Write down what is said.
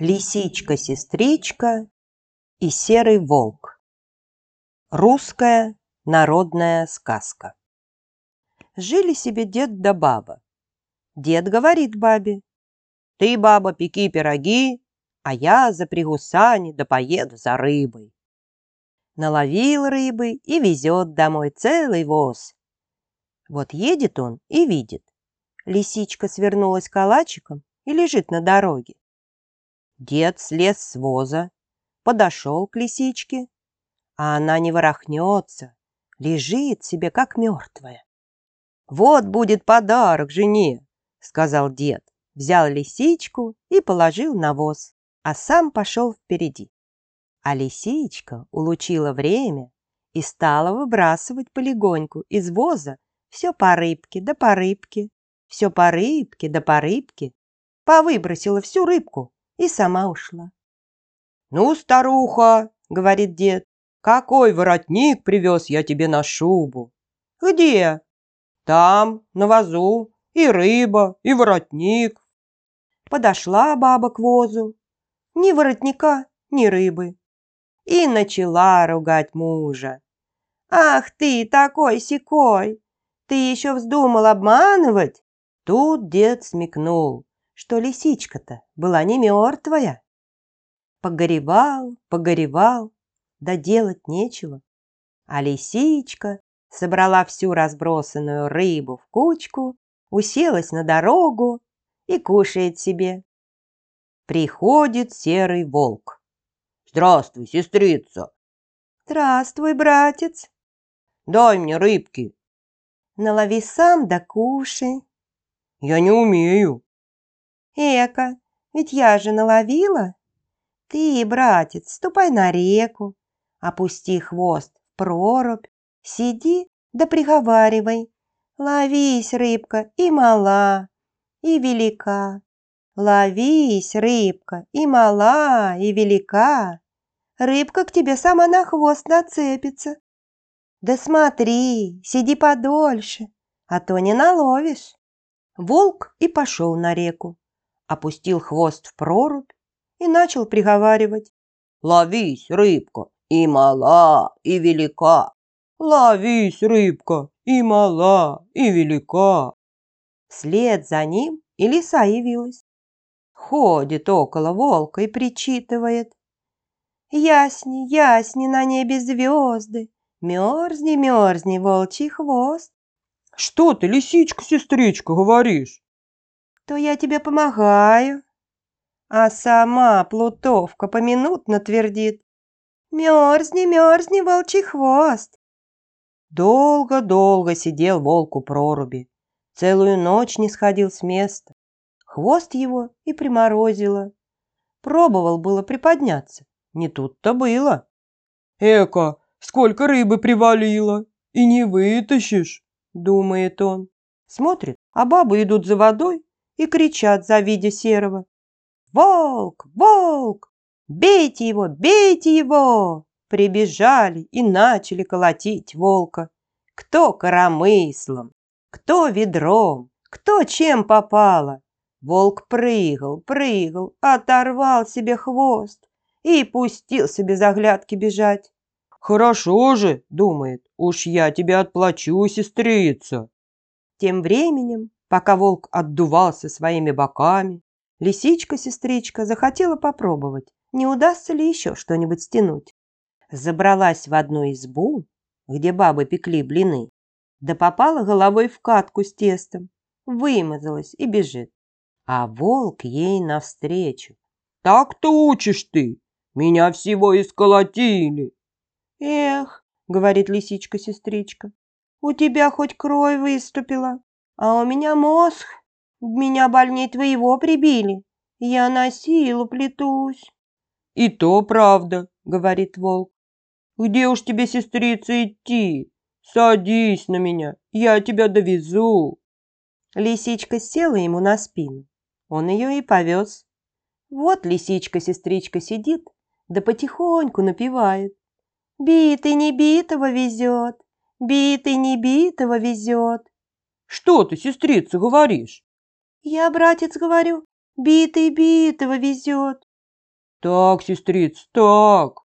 Лисичка-сестричка и серый волк. Русская народная сказка. Жили себе дед да баба. Дед говорит бабе, «Ты, баба, пеки пироги, а я запрягу сани да поеду за рыбой». Наловил рыбы и везет домой целый воз. Вот едет он и видит. Лисичка свернулась калачиком и лежит на дороге. Дед слез с воза, подошел к лисичке, а она не ворохнется, лежит себе как мертвая. «Вот будет подарок жене», — сказал дед, взял лисичку и положил на воз, а сам пошел впереди. А лисичка улучила время и стала выбрасывать полегоньку из воза все по рыбке да по рыбке, все по рыбке да по рыбке. Повыбросила всю рыбку, и сама ушла. «Ну, старуха!» — говорит дед. «Какой воротник привез я тебе на шубу?» «Где?» «Там, на вазу, и рыба, и воротник». Подошла баба к возу. Ни воротника, ни рыбы. И начала ругать мужа. «Ах ты, такой-сякой! Ты еще вздумал обманывать?» Тут дед смекнул что лисичка-то была не мертвая. Погоревал, погоревал, да делать нечего. А лисичка собрала всю разбросанную рыбу в кучку, уселась на дорогу и кушает себе. Приходит серый волк. «Здравствуй, сестрица!» «Здравствуй, братец!» «Дай мне рыбки!» «Налови сам да кушай!» «Я не умею!» Эка, ведь я же наловила. Ты, братец, ступай на реку, опусти хвост в прорубь, сиди да приговаривай. Ловись, рыбка, и мала, и велика. Ловись, рыбка, и мала, и велика. Рыбка к тебе сама на хвост нацепится. Да смотри, сиди подольше, а то не наловишь. Волк и пошел на реку опустил хвост в прорубь и начал приговаривать. «Ловись, рыбка, и мала, и велика! Ловись, рыбка, и мала, и велика!» Вслед за ним и лиса явилась. Ходит около волка и причитывает. «Ясни, ясни на небе звезды, мерзни, мерзни, волчий хвост!» «Что ты, лисичка-сестричка, говоришь?» то я тебе помогаю. А сама плутовка поминутно твердит. Мерзни, мерзни, волчий хвост. Долго-долго сидел волк у проруби. Целую ночь не сходил с места. Хвост его и приморозило. Пробовал было приподняться. Не тут-то было. «Эка, сколько рыбы привалило! И не вытащишь!» Думает он. Смотрит, а бабы идут за водой и кричат, завидя серого. «Волк! Волк! Бейте его! Бейте его!» Прибежали и начали колотить волка. Кто коромыслом, кто ведром, кто чем попало. Волк прыгал, прыгал, оторвал себе хвост и пустился без оглядки бежать. «Хорошо же», — думает, — «уж я тебе отплачу, сестрица». Тем временем Пока волк отдувался своими боками, лисичка-сестричка захотела попробовать, не удастся ли еще что-нибудь стянуть. Забралась в одну избу, где бабы пекли блины, да попала головой в катку с тестом, вымазалась и бежит. А волк ей навстречу. «Так-то учишь ты! Меня всего исколотили!» «Эх!» — говорит лисичка-сестричка. «У тебя хоть кровь выступила, а у меня мозг. Меня больней твоего прибили. Я на силу плетусь. И то правда, говорит волк. Где уж тебе, сестрица, идти? Садись на меня, я тебя довезу. Лисичка села ему на спину. Он ее и повез. Вот лисичка-сестричка сидит, да потихоньку напевает. Битый не битого везет, битый не битого везет. Что ты, сестрица, говоришь? Я, братец, говорю, битый битого везет. Так, сестрица, так.